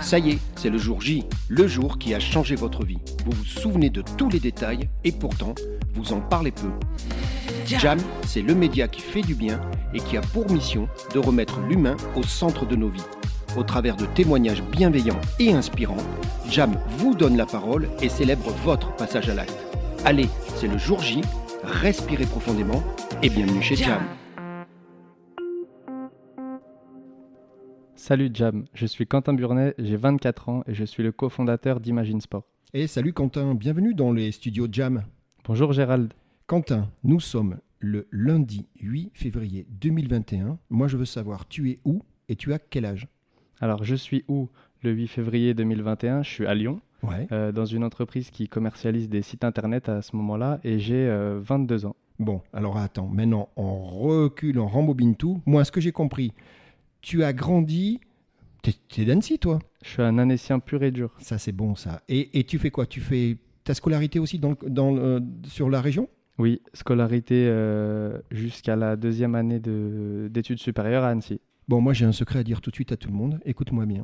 Ça y est, c'est le jour J, le jour qui a changé votre vie. Vous vous souvenez de tous les détails et pourtant, vous en parlez peu. Jam, c'est le média qui fait du bien et qui a pour mission de remettre l'humain au centre de nos vies. Au travers de témoignages bienveillants et inspirants, Jam vous donne la parole et célèbre votre passage à l'acte. Allez, c'est le jour J, respirez profondément et bienvenue chez Jam. Salut Jam, je suis Quentin Burnet, j'ai 24 ans et je suis le cofondateur d'Imagine Sport. Et salut Quentin, bienvenue dans les studios Jam. Bonjour Gérald. Quentin, nous sommes le lundi 8 février 2021. Moi je veux savoir, tu es où et tu as quel âge? Alors je suis où le 8 février 2021 Je suis à Lyon, Ouais. euh, dans une entreprise qui commercialise des sites internet à ce moment-là et j'ai euh, 22 ans. Bon, alors attends, maintenant on recule, on rembobine tout. Moi, ce que j'ai compris, tu as grandi. T'es t'es d'Annecy, toi Je suis un Annécien pur et dur. Ça, c'est bon, ça. Et, et tu fais quoi? Tu fais ta scolarité aussi dans, sur la région? Oui, scolarité euh, jusqu'à la deuxième année de- d'études supérieures à Annecy. Bon, moi, j'ai un secret à dire tout de suite à tout le monde. Écoute-moi bien.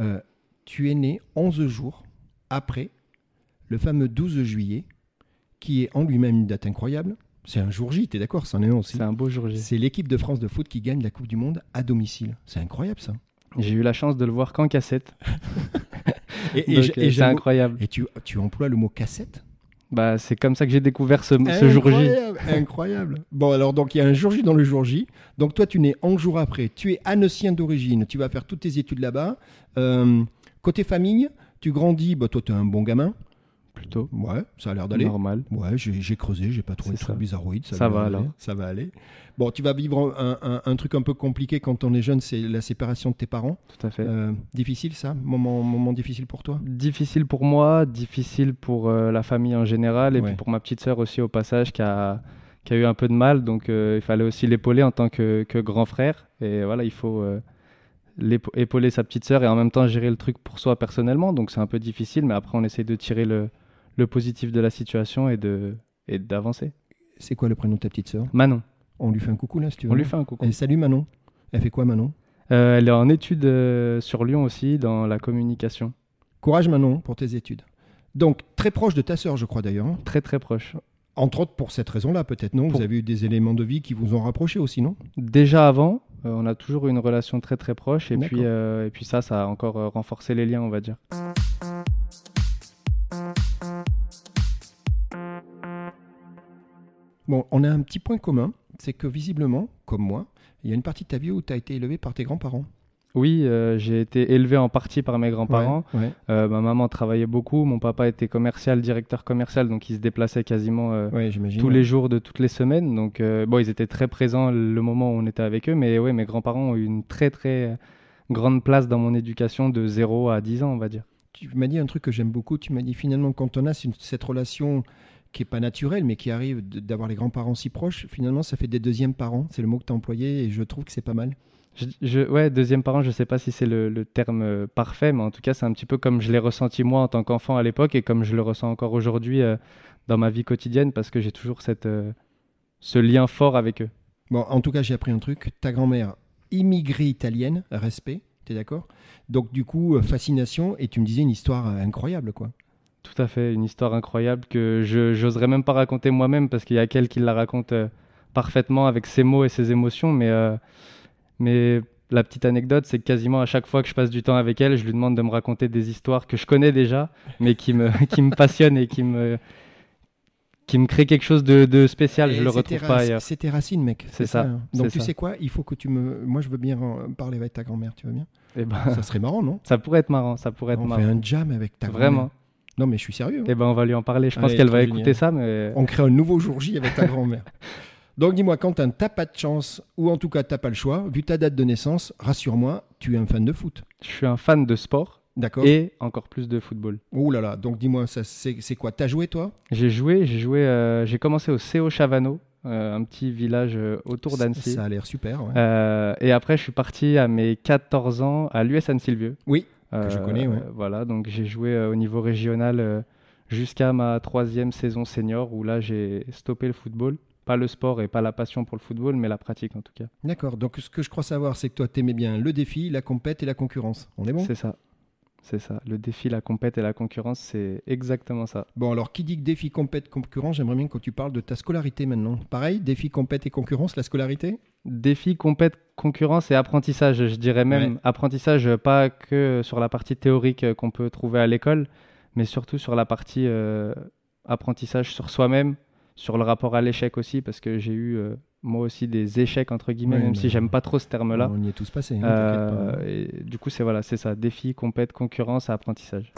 Euh, tu es né 11 jours après le fameux 12 juillet, qui est en lui-même une date incroyable. C'est un jour J, t'es d'accord C'en est un aussi. C'est un beau jour J. C'est l'équipe de France de foot qui gagne la Coupe du Monde à domicile. C'est incroyable ça. J'ai eu la chance de le voir qu'en cassette. Et, euh, et c'est incroyable. et tu, tu emploies le mot cassette? Bah, c'est comme ça que j'ai découvert ce, ce jour J. Incroyable, Incroyable. Bon, alors, donc, il y a un jour J dans le jour J. Donc, toi, tu nais 11 jours après. Tu es annoncien d'origine. Tu vas faire toutes tes études là-bas. Euh, côté famille, tu grandis. Bah, toi, tu es un bon gamin. Plutôt Ouais, ça a l'air d'aller. normal. Ouais, j'ai creusé, j'ai pas trouvé de truc ça. bizarroïde. Ça a va, alors. Ça va aller. Bon, tu vas vivre un, un- un truc un peu compliqué quand on est jeune, c'est la séparation de tes parents. Tout à fait. Euh, difficile ça? Moment, moment difficile pour toi? Difficile pour moi, difficile pour euh, la famille en général et Ouais. puis pour ma petite sœur aussi au passage qui a, qui a eu un peu de mal. Donc euh, il fallait aussi l'épauler en tant que, que grand frère. Et voilà, il faut épauler sa petite sœur et en même temps gérer le truc pour soi personnellement. Donc c'est un peu difficile, mais après on essaie de tirer le, le positif de la situation et de et d'avancer. C'est quoi le prénom de ta petite sœur? Manon, On lui fait un coucou là si tu veux. on lui fait un coucou. Et salut Manon. Elle fait quoi Manon? Euh, elle est en études euh, sur Lyon aussi, dans la communication. Courage Manon pour tes études. Donc très proche de ta sœur je crois d'ailleurs. hein. Très très proche. Entre autres pour cette raison-là peut-être non? Pour- Vous avez eu des éléments de vie qui vous ont rapproché aussi non? Déjà avant, euh, on a toujours eu une relation très très proche et puis, et puis ça, ça a encore renforcé les liens, on va dire. Bon, on a un petit point commun, c'est que visiblement, comme moi, il y a une partie de ta vie où tu as été élevé par tes grands-parents. Oui, euh, j'ai été élevé en partie par mes grands-parents. Ouais, ouais. Euh, ma maman travaillait beaucoup, mon papa était commercial, directeur commercial, donc il se déplaçait quasiment euh, Ouais, tous les jours de toutes les semaines. Donc bon, ils étaient très présents le moment où on était avec eux, mais ouais, mes grands-parents ont eu une très très grande place dans mon éducation de 0 à 10 ans, on va dire. Tu m'as dit un truc que j'aime beaucoup. Tu m'as dit finalement, quand on a cette relation qui est pas naturelle, mais qui arrive d'avoir les grands-parents si proches, finalement, ça fait des deuxièmes parents. C'est le mot que tu as employé et je trouve que c'est pas mal. Je, je- ouais, deuxième parent, je sais pas si c'est le, le terme euh, parfait, mais en tout cas, c'est un petit peu comme je l'ai ressenti moi en tant qu'enfant à l'époque et comme je le ressens encore aujourd'hui euh, dans ma vie quotidienne parce que j'ai toujours cette, euh, ce lien fort avec eux. Bon, en tout cas, j'ai appris un truc. Ta grand-mère, immigrée italienne, respect, t'es d'accord? Donc, du coup, fascination, et tu me disais une histoire incroyable, quoi. Tout à fait, une histoire incroyable que je j'oserais même pas raconter moi-même parce qu'il y a qu'elle qui la raconte euh, parfaitement avec ses mots et ses émotions, mais, euh, mais la petite anecdote, c'est que quasiment à chaque fois que je passe du temps avec elle, je lui demande de me raconter des histoires que je connais déjà, mais qui me, qui me passionnent et qui me, qui me créent quelque chose de, de spécial. Je Et le c'est tes retrouve pas ailleurs. C'est tes racines, mec. C'est ça. Donc, tu ça. sais quoi? Il faut que tu me. Moi, je veux bien en parler avec ta grand-mère, tu veux bien? Et ben, Ça serait marrant, non? Ça pourrait être marrant, ça pourrait être On marrant. fait un jam avec ta grand-mère. Vraiment. Non, mais je suis sérieux. hein. Et ben, on va lui en parler. Je pense qu'elle va génial. écouter ça, mais On crée un nouveau jour J avec ta grand-mère. Donc dis-moi, Quentin, t'as pas de chance, ou en tout cas t'as pas le choix, vu ta date de naissance, rassure-moi, tu es un fan de foot. je suis un fan de sport D'accord et encore plus de football. Ouh là là, donc dis-moi, ça, c'est quoi? T'as joué toi? J'ai joué, j'ai joué, euh, j'ai commencé au CO Chavano, euh, un petit village euh, autour d'Annecy. Ça a l'air super, ouais. Euh, et après, je suis parti à mes 14 ans à l'US Anne-Sylvieux. Oui, Euh, je connais, ouais. Voilà, donc j'ai joué euh, au niveau régional euh, jusqu'à ma troisième saison senior où là, j'ai stoppé le football. Pas le sport et pas la passion pour le football, mais la pratique en tout cas. D'accord, donc ce que je crois savoir, c'est que toi t'aimais bien le défi, la compète et la concurrence. On est bon? C'est ça. C'est ça. Le défi, la compète et la concurrence, c'est exactement ça. Bon, alors qui dit que défi, compète, concurrence, j'aimerais bien que tu parles de ta scolarité maintenant. Pareil, défi, compète et concurrence, la scolarité? Défi, compète, concurrence et apprentissage. Je dirais même Ouais. apprentissage, pas que sur la partie théorique euh, qu'on peut trouver à l'école, mais surtout sur la partie euh, apprentissage sur soi-même, sur le rapport à l'échec aussi, parce que j'ai eu euh, moi aussi des échecs entre guillemets, même si j'aime pas trop ce terme-là. On y est tous passés, hein. Euh, et du coup, c'est voilà, c'est ça, défi, compète, concurrence, apprentissage.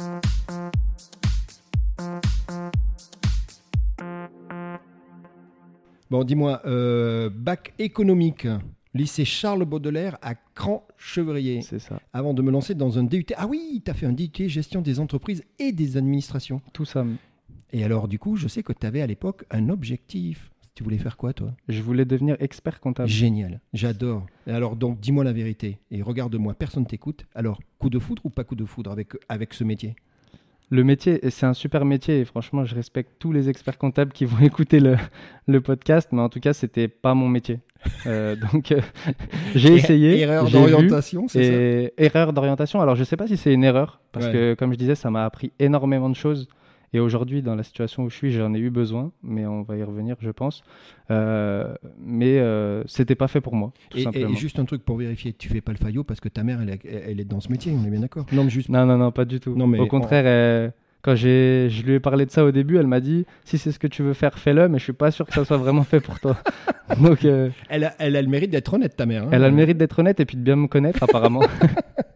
Bon, dis-moi, euh, bac économique, lycée Charles Baudelaire à Cran-Chevrier. C'est ça. Avant de me lancer dans un DUT. Ah oui, tu as fait un DUT gestion des entreprises et des administrations. Tout ça. Et alors, du coup, je sais que tu avais à l'époque un objectif. Tu voulais faire quoi, toi? Je voulais devenir expert comptable. Génial, j'adore. Alors, donc, dis-moi la vérité et regarde-moi, personne t'écoute. Alors, coup de foudre ou pas coup de foudre avec, avec ce métier? Le métier, c'est un super métier et franchement, je respecte tous les experts comptables qui vont écouter le, le podcast, mais en tout cas, c'était pas mon métier. Euh, donc, euh, j'ai essayé. Erreur d'orientation, c'est ça? erreur d'orientation. Alors, je sais pas si c'est une erreur, parce Ouais. que, comme je disais, ça m'a appris énormément de choses. Et aujourd'hui, dans la situation où je suis, j'en ai eu besoin, mais on va y revenir, je pense. Euh, mais euh, c'était pas fait pour moi, tout et, juste un truc pour vérifier, tu fais pas le faillot parce que ta mère, elle, est- elle est dans ce métier, on est bien d'accord Non, mais juste. Non, non, non, pas du tout. Non, mais Au contraire, elle- quand j'ai, je lui ai parlé de ça au début, elle m'a dit si c'est ce que tu veux faire, fais-le, mais je suis pas sûr que ça soit vraiment fait pour toi. Donc, euh, Elle, a, elle a le mérite d'être honnête, ta mère. hein. elle a le mérite d'être honnête et puis de bien me connaître, apparemment.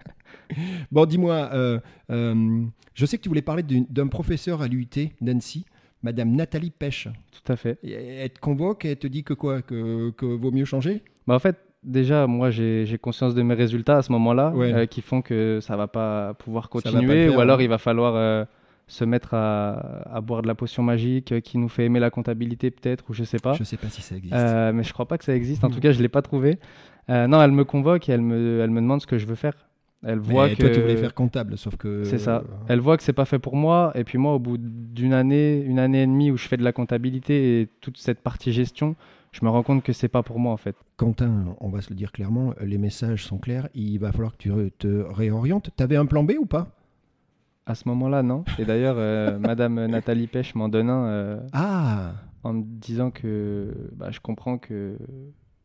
Bon, dis-moi, euh, euh, je sais que tu voulais parler d'un professeur à l'UT d'Annecy, Madame Nathalie Pêche. tout à fait. Et Elle te convoque et elle te dit que quoi Que, que vaut mieux changer? Bah, en fait, déjà, moi, j'ai conscience de mes résultats à ce moment-là, Ouais. euh, qui font que ça va pas pouvoir pas continuer, faire, ou alors hein. il va falloir euh, se mettre à, à boire de la potion magique euh, qui nous fait aimer la comptabilité, peut-être, ou je sais pas. Je sais pas si ça existe. Mais je crois pas que ça existe. En tout cas, je l'ai pas trouvé. Non, elle me convoque et elle me, elle me demande ce que je veux faire. Elle Mais voit que toi, tu voulais faire comptable, sauf que. c'est ça. euh, Elle voit que c'est pas fait pour moi. Et puis moi, au bout d'une année, une année et demie où je fais de la comptabilité et toute cette partie gestion, je me rends compte que c'est pas pour moi en fait. Quentin, on va se le dire clairement, les messages sont clairs. Il va falloir que tu te réorientes. T'avais un plan B ou pas? À ce moment-là, non. Et d'ailleurs, euh, Madame Nathalie Pêche m'en donne un euh, Ah en me disant que bah, je comprends que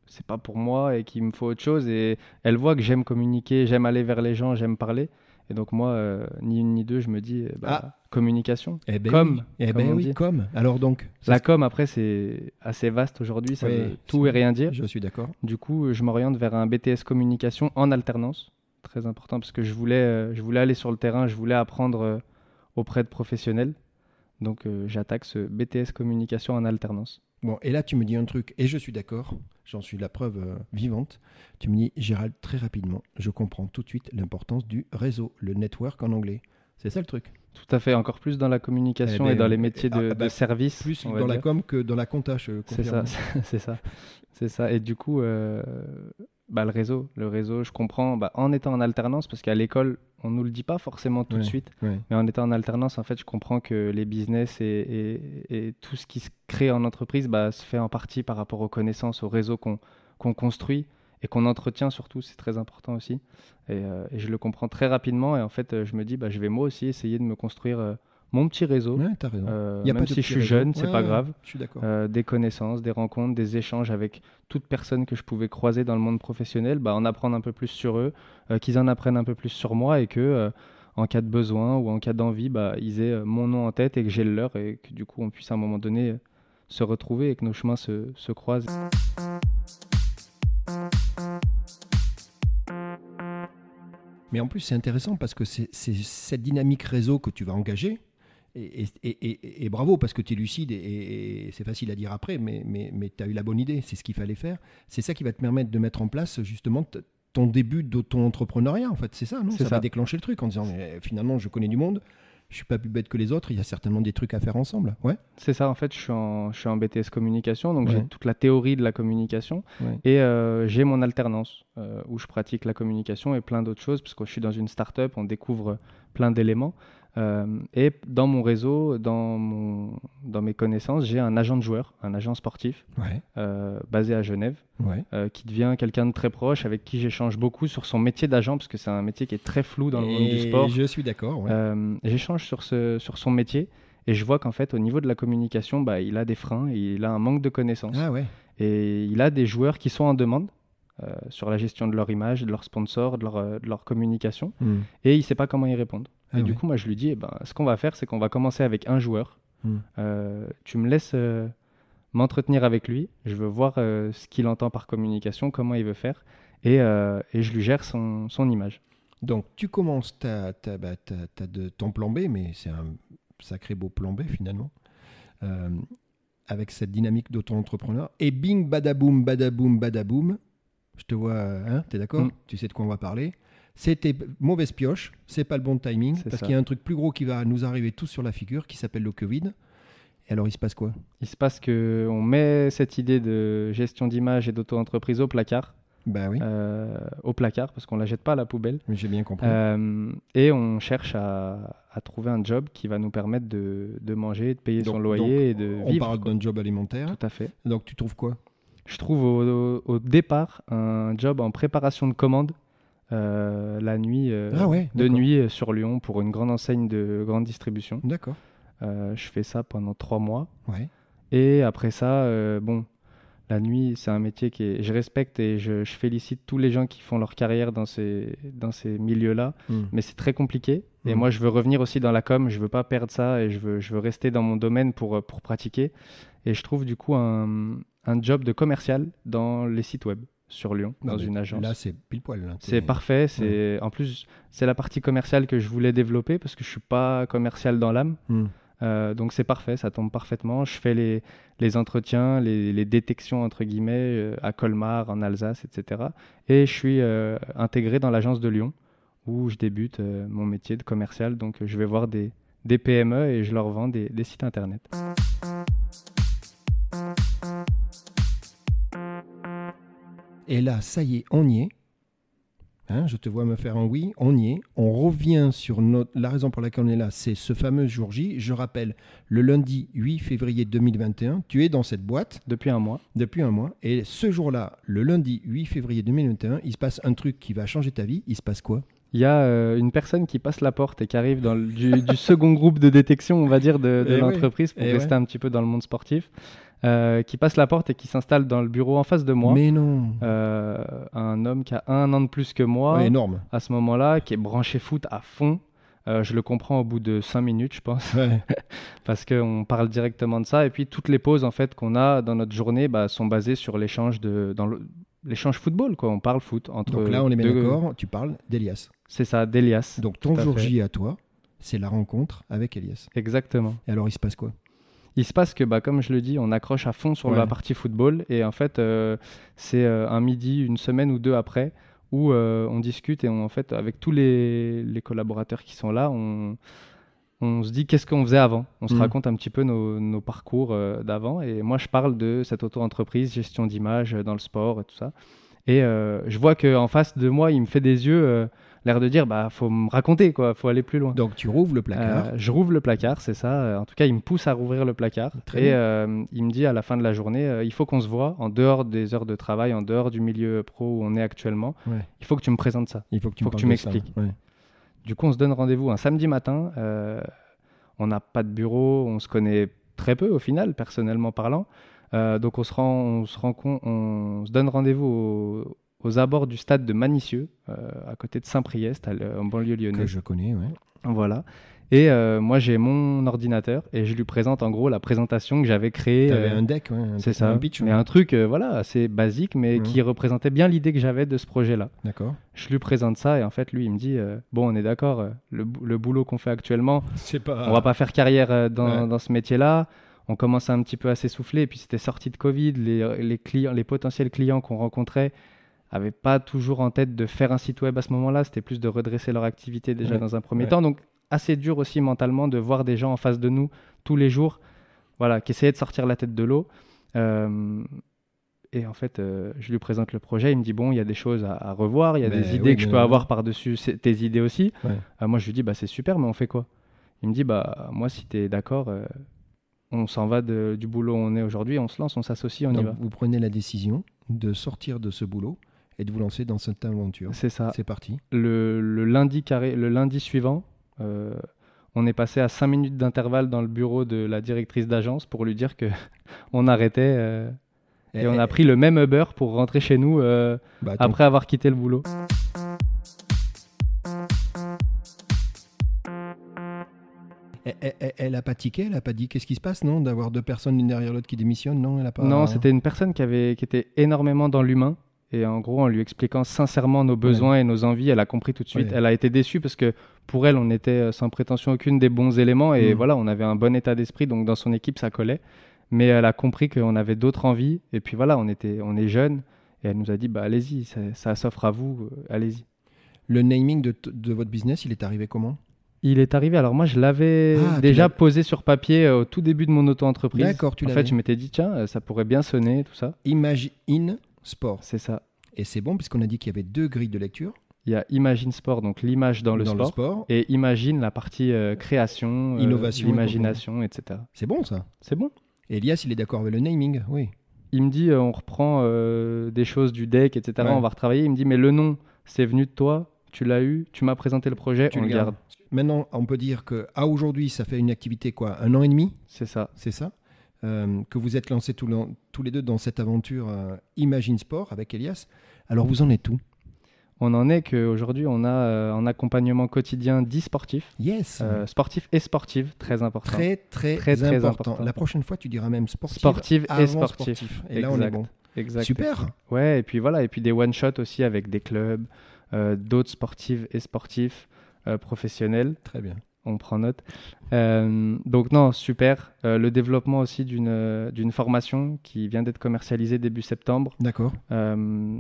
c'est pas pour moi et qu'il me faut autre chose. Et elle voit que j'aime communiquer, j'aime aller vers les gens, j'aime parler. Et donc moi, euh, ni une ni deux, je me dis euh, bah, communication. Eh ben Comme, oui. Eh comme ben oui. Alors donc, La com, après, c'est assez vaste aujourd'hui, ça Oui, veut tout et rien dire. je suis d'accord. Du coup, je m'oriente vers un BTS communication en alternance. Très important parce que je voulais, euh, je voulais aller sur le terrain, je voulais apprendre euh, auprès de professionnels. Donc j'attaque ce BTS communication en alternance. Bon, et là, tu me dis un truc, et je suis d'accord, j'en suis la preuve euh, vivante. Tu me dis, Gérald, très rapidement, je comprends tout de suite l'importance du réseau, le network en anglais. C'est ça le truc. Tout à fait, encore plus dans la communication Eh ben, et dans les métiers de, ah, bah, de service. Plus dans la com que dans la compta, C'est ça, c'est ça, c'est ça. Et du coup, euh, bah, le réseau, le réseau, je comprends. Bah, en étant en alternance, parce qu'à l'école, on nous le dit pas forcément tout de suite, mais en étant en alternance, en fait, je comprends que les business et, et- et tout ce qui se crée en entreprise, bah, se fait en partie par rapport aux connaissances, au réseau qu'on construit et qu'on entretient surtout. C'est très important aussi. Et, euh, et je le comprends très rapidement. Et en fait, je me dis, bah, je vais moi aussi essayer de me construire euh, mon petit réseau. Ouais, raison. Euh, Y a même pas de si je suis réseau. jeune, c'est Ouais, pas grave. Je suis d'accord. Euh, des connaissances, des rencontres, des échanges avec toute personne que je pouvais croiser dans le monde professionnel, bah, en apprendre un peu plus sur eux, euh, qu'ils en apprennent un peu plus sur moi et que en cas de besoin ou en cas d'envie, bah, ils aient mon nom en tête et que j'ai le leur et que du coup on puisse à un moment donné se retrouver et que nos chemins se, se croisent. Mais en plus, c'est intéressant parce que c'est cette dynamique réseau que tu vas engager. Et, et- et- et- et bravo parce que tu es lucide et, c'est facile à dire après, mais, mais, mais tu as eu la bonne idée, c'est ce qu'il fallait faire. C'est ça qui va te permettre de mettre en place justement ton début d'auto-entrepreneuriat, en fait. C'est ça, non? C'est Ça, va ça. déclencher le truc en disant mais finalement, je connais du monde, je suis pas plus bête que les autres, il y a certainement des trucs à faire ensemble. Ouais. C'est ça, en fait, je suis en, je suis en BTS communication, donc j'ai toute la théorie de la communication Ouais. et euh, j'ai mon alternance euh, où je pratique la communication et plein d'autres choses, parce que je suis dans une start-up, on découvre plein d'éléments. Euh, et dans mon réseau, dans, mon, dans mes connaissances, j'ai un agent de joueur, un agent sportif Ouais, euh, basé à Genève, ouais. euh, qui devient quelqu'un de très proche, avec qui j'échange beaucoup sur son métier d'agent, parce que c'est un métier qui est très flou dans le monde du sport. Je suis d'accord. ouais. J'échange sur, ce, sur son métier et je vois qu'en fait, au niveau de la communication, bah, il a des freins, il a un manque de connaissances. Ah. Et il a des joueurs qui sont en demande euh, sur la gestion de leur image, de leurs sponsors, de leur, euh, de leur communication, Hmm. et il ne sait pas comment y répondre. Ah et du coup, moi, je lui dis, eh ben, ce qu'on va faire, c'est qu'on va commencer avec un joueur. Hmm. Euh, tu me laisses euh, m'entretenir avec lui. Je veux voir euh, ce qu'il entend par communication, comment il veut faire, et, et je lui gère son, son image. Donc tu commences ta, ta, bah, ta- ta- de, ton plan B, mais c'est un sacré beau plan B finalement, avec cette dynamique d'auto-entrepreneur. Et bing, badaboum, badaboum, badaboum, je te vois, hein, t'es d'accord Mm. Tu sais de quoi on va parler C'était mauvaise pioche, c'est pas le bon timing, parce qu'il y a un truc plus gros qui va nous arriver tous sur la figure, qui s'appelle le Covid. Et alors il se passe quoi? Il se passe que on met cette idée de gestion d'image et d'auto-entreprise au placard, Bah oui, euh, au placard parce qu'on la jette pas à la poubelle, j'ai bien compris. Euh, et on cherche à, à trouver un job qui va nous permettre de, de manger, de payer son Donc- loyer donc, et de on vivre. parle quoi. d'un job alimentaire. Tout à fait. Donc tu trouves quoi? Je trouve au, départ un job en préparation de commande euh, la nuit, euh, Ah ouais, de nuit euh, sur Lyon pour une grande enseigne de grande distribution. D'accord. Je fais ça pendant trois mois. Ouais. Et après ça, bon, la nuit, c'est un métier que je respecte et je, je félicite tous les gens qui font leur carrière dans ces, dans ces milieux-là. Mm. Mais c'est très compliqué. Et Mm. moi, je veux revenir aussi dans la com. Je veux pas perdre ça et je veux, je veux rester dans mon domaine pour, pour pratiquer. Et je trouve du coup un, un job de commercial dans les sites web sur Lyon, Non, dans une agence. Là c'est pile poil. là. C'est parfait. C'est en plus c'est la partie commerciale que je voulais développer parce que je suis pas commercial dans l'âme. Mm. Euh, donc c'est parfait, ça tombe parfaitement. Je fais les, les entretiens, les, les détections entre guillemets euh, à Colmar, en Alsace, etc. Et je suis euh, intégré dans l'agence de Lyon où je débute mon métier de commercial. Donc je vais voir des, des PME et je leur vends des, des sites internet. Et là, ça y est, on y est. Hein, je te vois me faire un oui, on y est. On revient sur notre... la raison pour laquelle on est là, c'est ce fameux jour J. Je rappelle, le lundi 8 février 2021, tu es dans cette boîte Depuis un mois. depuis un mois. Et ce jour-là, le lundi 8 février 2021, il se passe un truc qui va changer ta vie. Il se passe quoi? Il y a euh, une personne qui passe la porte et qui arrive dans le- du, du second groupe de détection, on va dire, de, de Eh l'entreprise pour eh rester un petit peu dans le monde sportif, euh, qui passe la porte et qui s'installe dans le bureau en face de moi. Mais non Euh, un homme qui a un an de plus que moi Ouais, Énorme. à ce moment-là, qui est branché foot à fond. Euh, je le comprends au bout de 5 minutes, je pense, Ouais. parce qu'on parle directement de ça. Et puis toutes les pauses en fait qu'on a dans notre journée bah, sont basées sur l'échange de dans le- l'échange football quoi. On parle foot entre. Donc là, on est bien deux- d'accord, tu parles d'Elias. C'est ça, d'Elias. Donc ton jour. J à toi, c'est la rencontre avec Elias. Exactement. Et alors, il se passe quoi? Il se passe que, bah, comme je le dis, on accroche à fond sur Ouais. la partie football. Et en fait, euh, c'est euh, un midi, une semaine ou deux après, où euh, on discute et on, en fait, avec tous les, les collaborateurs qui sont là, on, on se dit qu'est-ce qu'on faisait avant. On se Mhm. raconte un petit peu nos, nos parcours euh, d'avant. Et moi, je parle de cette auto-entreprise, gestion d'image dans le sport et tout ça. Et je vois qu'en face de moi, il me fait des yeux, l'air de dire, bah, faut me raconter, quoi, faut aller plus loin. Donc tu rouvres le placard. Euh, je rouvre le placard, c'est ça. Euh, En tout cas, il me pousse à rouvrir le placard. Très et euh, il me dit à la fin de la journée, euh, il faut qu'on se voit en dehors des heures de travail, en dehors du milieu pro où on est actuellement. Ouais. Il faut que tu me présentes ça. Il faut que tu, faut que m'expliques. Ouais. Du coup, on se donne rendez-vous un samedi matin. On n'a pas de bureau, on se connaît très peu au final, personnellement parlant. Donc on se rend, on se rend con- on se donne rendez-vous au- aux abords du stade de Manicieux, euh, à côté de Saint-Priest, en banlieue Que lyonnaise. je connais, ouais. Voilà. Et euh, moi, j'ai mon ordinateur et je lui présente en gros la présentation que j'avais créée. T'avais euh, un deck, ouais, c'est ça. un pitch. mais un truc euh, voilà, assez basique, mais Mhm. qui représentait bien l'idée que j'avais de ce projet-là. D'accord. Je lui présente ça et en fait, lui, il me dit Bon, on est d'accord, le, bou- le boulot qu'on fait actuellement, pas. on va pas faire carrière dans, Ouais. dans ce métier-là. On commence un petit peu à s'essouffler. Et puis, c'était sorti de Covid. Les, les clients, les potentiels clients qu'on rencontrait n'avaient pas toujours en tête de faire un site web à ce moment-là. C'était plus de redresser leur activité déjà Ouais. dans un premier Ouais. temps. Donc, assez dur aussi mentalement de voir des gens en face de nous tous les jours voilà, qui essayaient de sortir la tête de l'eau. Euh, et en fait, euh, je lui présente le projet. Il me dit Bon, il y a des choses à, à revoir. Il y a Ben des idées oui, que je bien peux avoir par-dessus tes idées aussi. Ouais. Euh, moi, je lui dis bah, C'est super, mais on fait quoi? Il me dit bah moi si tu es d'accord, euh, on s'en va de- du boulot où on est aujourd'hui, on se lance, on s'associe, on y va. vous prenez la décision de sortir de ce boulot et de vous lancer dans cette aventure. C'est ça. C'est parti. Le, le lundi carré, le lundi suivant, euh, on est passé à 5 minutes d'intervalle dans le bureau de la directrice d'agence pour lui dire que on arrêtait euh, et on a pris le même Uber pour rentrer chez nous euh, Bah, après avoir quitté le boulot. elle, elle- elle a pas tiqué, elle a pas dit qu'est-ce qui se passe, non D'avoir deux personnes l'une derrière l'autre qui démissionnent, non Elle a pas. Non, c'était une personne qui, avait, qui était énormément dans l'humain. Et en gros, en lui expliquant sincèrement nos besoins et nos envies, elle a compris tout de suite. Ouais. Elle a été déçue parce que pour elle, on était euh, sans prétention aucune des bons éléments. Et Mm. voilà, on avait un bon état d'esprit. Donc dans son équipe, ça collait. Mais elle a compris qu'on avait d'autres envies. Et puis voilà, on, était, on est jeunes. Et elle nous a dit, bah, allez-y, ça, ça s'offre à vous, euh, allez-y. Le naming de, votre business, il est arrivé comment? Il est arrivé, alors moi je l'avais Ah, déjà l'as- posé sur papier euh, au tout début de mon auto-entreprise. D'accord, tu En l'avais. fait, je m'étais dit, tiens, ça pourrait bien sonner, tout ça. Imagine Sport. C'est ça. Et c'est bon puisqu'on a dit qu'il y avait deux grilles de lecture Il y a Imagine Sport, donc l'image dans, le, sport, et Imagine la partie euh, création, euh, Innovation et l'imagination, etc. C'est bon ça. C'est bon. Et Elias, il est d'accord avec le naming, oui. Il me dit, euh, on reprend euh, des choses du deck, etc. Ouais. On va retravailler. Il me dit, mais le nom, c'est venu de toi, tu l'as eu, tu m'as présenté le projet, Tu on le gardes. garde. Maintenant, on peut dire que à aujourd'hui, ça fait une activité quoi, un an et demi, C'est ça. c'est ça? Euh, Que vous êtes lancés tous, le- tous les deux dans cette aventure euh, Imagine Sport avec Elias. Alors vous en êtes où? On en est qu'aujourd'hui, on a euh, en accompagnement quotidien 10 sportifs, Yes. euh, sportifs et sportives, très important. Très, très, Très, très important. important. La prochaine fois, tu diras même. Sportive et sportif. sportif. Et là, on est Exact. bon. Exact. Super. Ouais, et puis voilà, et puis des one-shots aussi avec des clubs, euh, d'autres sportives et sportifs professionnels. Très bien. On prend note. Euh, donc non, super. Euh, le développement aussi d'une euh, d'une formation qui vient d'être commercialisée début septembre. D'accord. Euh,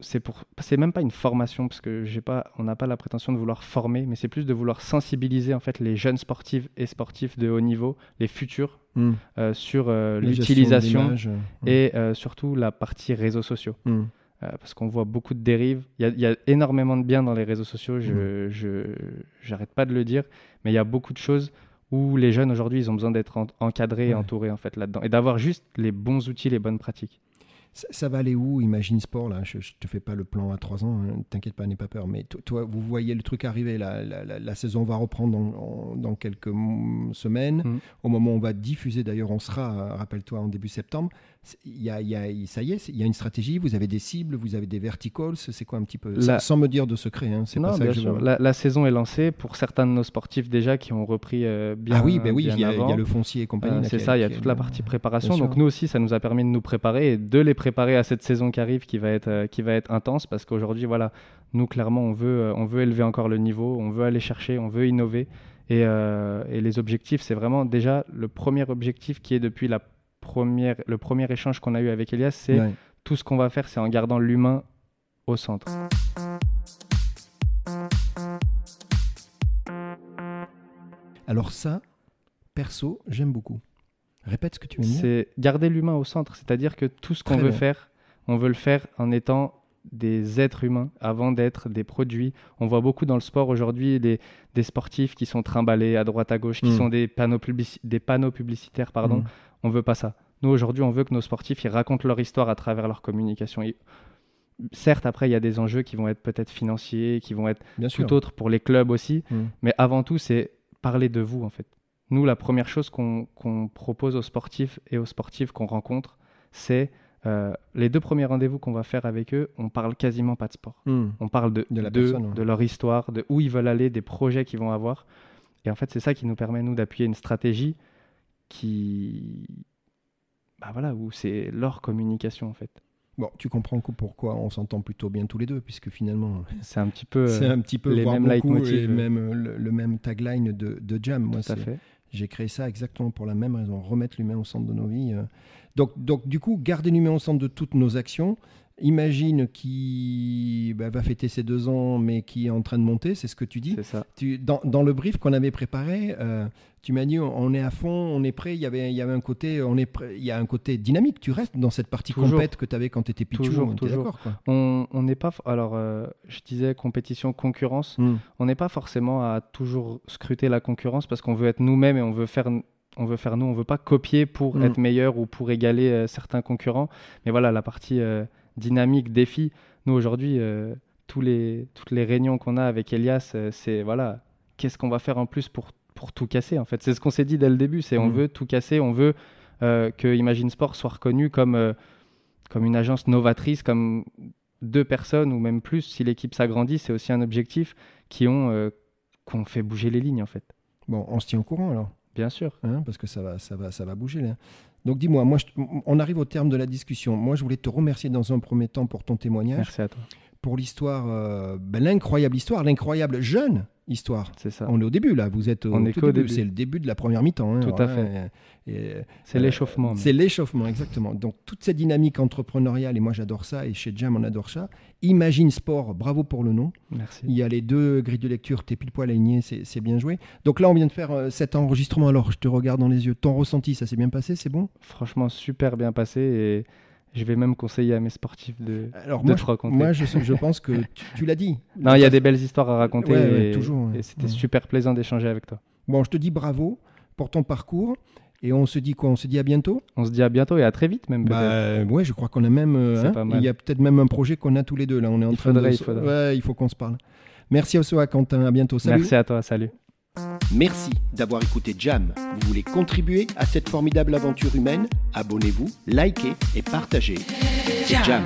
c'est pour, c'est même pas une formation parce que j'ai pas, on n'a pas la prétention de vouloir former, mais c'est plus de vouloir sensibiliser en fait les jeunes sportifs et sportifs de haut niveau, les futurs, Hmm. sur l'utilisation euh, et surtout la partie réseaux sociaux. hmm. Euh, parce qu'on voit beaucoup de dérives. Il y, a- il y a énormément de bien dans les réseaux sociaux, je je j'arrête pas de le dire, mais il y a beaucoup de choses où les jeunes aujourd'hui, ils ont besoin d'être en- encadrés et entourés en fait là-dedans, et d'avoir juste les bons outils, les bonnes pratiques. Ça, ça va aller où Imagine Sport, là? Je, je te fais pas le plan à 3 ans, hein, t'inquiète pas, n'aie pas peur. Mais to- toi, vous voyez le truc arriver, la, la, la- la saison va reprendre dans, en- dans quelques semaines. Mm. Au moment où on va diffuser, d'ailleurs, on sera, euh, rappelle-toi, en début septembre. Y a, y a- ça y est, il y a une stratégie, vous avez des cibles, vous avez des verticals, c'est quoi un petit peu? Sans, sans me dire de secret, hein, c'est pas ça que je veux. La, la saison est lancée pour certains de nos sportifs déjà qui ont repris euh, bien. ah oui, ben oui, il y, a, y le foncier et compagnie. Euh, c'est ça, il y a toute la partie préparation. Donc nous aussi, ça nous a permis de nous préparer et de les préparer à cette saison qui arrive, qui va être, euh, qui va être intense, parce qu'aujourd'hui, voilà, nous clairement, on veut, euh, on veut élever encore le niveau, on veut aller chercher, on veut innover. Et, euh, et les objectifs, c'est vraiment déjà le premier objectif qui est depuis la première, le premier échange qu'on a eu avec Elias, c'est Ouais. tout ce qu'on va faire, c'est en gardant l'humain au centre. Alors ça, perso, j'aime beaucoup. Répète ce que tu de dire. C'est garder l'humain au centre, c'est-à-dire que tout ce qu'on veut bien. faire, on veut le faire en étant des êtres humains avant d'être des produits. On voit beaucoup dans le sport aujourd'hui des, des sportifs qui sont trimballés à droite à gauche, qui Mm. sont des panneaux, publici- des panneaux publicitaires. Pardon. Mm. On veut pas ça. Nous aujourd'hui, on veut que nos sportifs ils racontent leur histoire à travers leur communication. Et certes, après, il y a des enjeux qui vont être peut-être financiers, qui vont être Bien sûr. tout autres pour les clubs aussi. Mm. Mais avant tout, c'est parler de vous, en fait. Nous, la première chose qu'on propose aux sportifs et aux sportifs qu'on rencontre, c'est euh, les deux premiers rendez-vous qu'on va faire avec eux, on parle quasiment pas de sport. Mm. On parle de, De la d'eux, personne, ouais. de leur histoire, de où ils veulent aller, des projets qu'ils vont avoir. Et en fait, c'est ça qui nous permet, nous, d'appuyer une stratégie qui... Bah voilà, où c'est leur communication, en fait. Bon, tu comprends pourquoi on s'entend plutôt bien tous les deux, puisque finalement, C'est un petit peu... c'est un petit peu les mêmes beaucoup, et même le, le même tagline de, de Jam. Moi, tout à c'est- fait. J'ai créé ça exactement pour la même raison, remettre l'humain au centre de nos vies. euh. Donc, donc du coup, garder l'humain au centre de toutes nos actions. Imagine qui bah, va fêter ses deux ans, mais qui est en train de monter, c'est ce que tu dis. Ça. Tu, dans, dans le brief qu'on avait préparé, euh, tu m'as dit on est à fond, on est prêt. Il y avait, il y avait un côté, on est prêt, il y a un côté dynamique. Tu restes dans cette partie Toujours. compète que tu avais quand tu étais pitchou. Toujours, toujours. quoi. On n'est pas. Alors, euh, je disais compétition, concurrence. Hmm. On n'est pas forcément à toujours scruter la concurrence parce qu'on veut être nous-mêmes et on veut faire. On veut faire nous, on veut pas copier pour Mm. être meilleur ou pour égaler euh, certains concurrents. Mais voilà, la partie euh, dynamique, défi. Nous aujourd'hui, euh, tous les, toutes les réunions qu'on a avec Elias, euh, c'est voilà, qu'est-ce qu'on va faire en plus pour, pour tout casser en fait? C'est ce qu'on s'est dit dès le début, c'est on Mm. veut tout casser, on veut euh, que Imagine Sport soit reconnu comme, comme une agence novatrice, comme deux personnes ou même plus, si l'équipe s'agrandit, c'est aussi un objectif qui ont, qu'on fait bouger les lignes en fait. Bon, on se tient au courant alors. Bien sûr. hein, parce que ça va, ça va, ça va bouger là. Donc dis-moi, moi, on arrive au terme de la discussion. Moi, je voulais te remercier dans un premier temps pour ton témoignage, Merci à toi. Pour l'histoire, euh, ben, l'incroyable histoire, l'incroyable jeune histoire. C'est ça. On est au début là, vous êtes au, On est début. début. C'est le début de la première mi-temps. hein, Tout à fait. et- C'est euh, l'échauffement. C'est l'échauffement, exactement. Donc toute cette dynamique entrepreneuriale, et moi j'adore ça, et chez Jam on adore ça. Imagine Sport, bravo pour le nom. Merci. Il y a les deux grilles de lecture, t'es pile poil aligné, c'est c'est bien joué. Donc là on vient de faire euh, cet enregistrement, alors je te regarde dans les yeux. Ton ressenti, ça s'est bien passé, c'est bon? Franchement, super bien passé et je vais même conseiller à mes sportifs de, Alors de moi, te raconter. moi je, je pense que tu, tu l'as dit. Non, il y a des belles histoires à raconter Ouais, et, toujours, ouais. et c'était Ouais. super plaisant d'échanger avec toi. Bon, je te dis bravo pour ton parcours. Et on se dit quoi? On se dit à bientôt? On se dit à bientôt et à très vite même. Bah ouais, je crois qu'on a même. euh, C'est hein, pas mal. il y a peut-être même un projet qu'on a tous les deux là. On est en Il train de. faudrait, il faudrait. Ouais, il faut qu'on se parle. Merci à toi, Quentin. À bientôt. Salut. Merci à toi, salut. Merci d'avoir écouté Jam. Vous voulez contribuer à cette formidable aventure humaine? Abonnez-vous, likez et partagez. C'est Jam,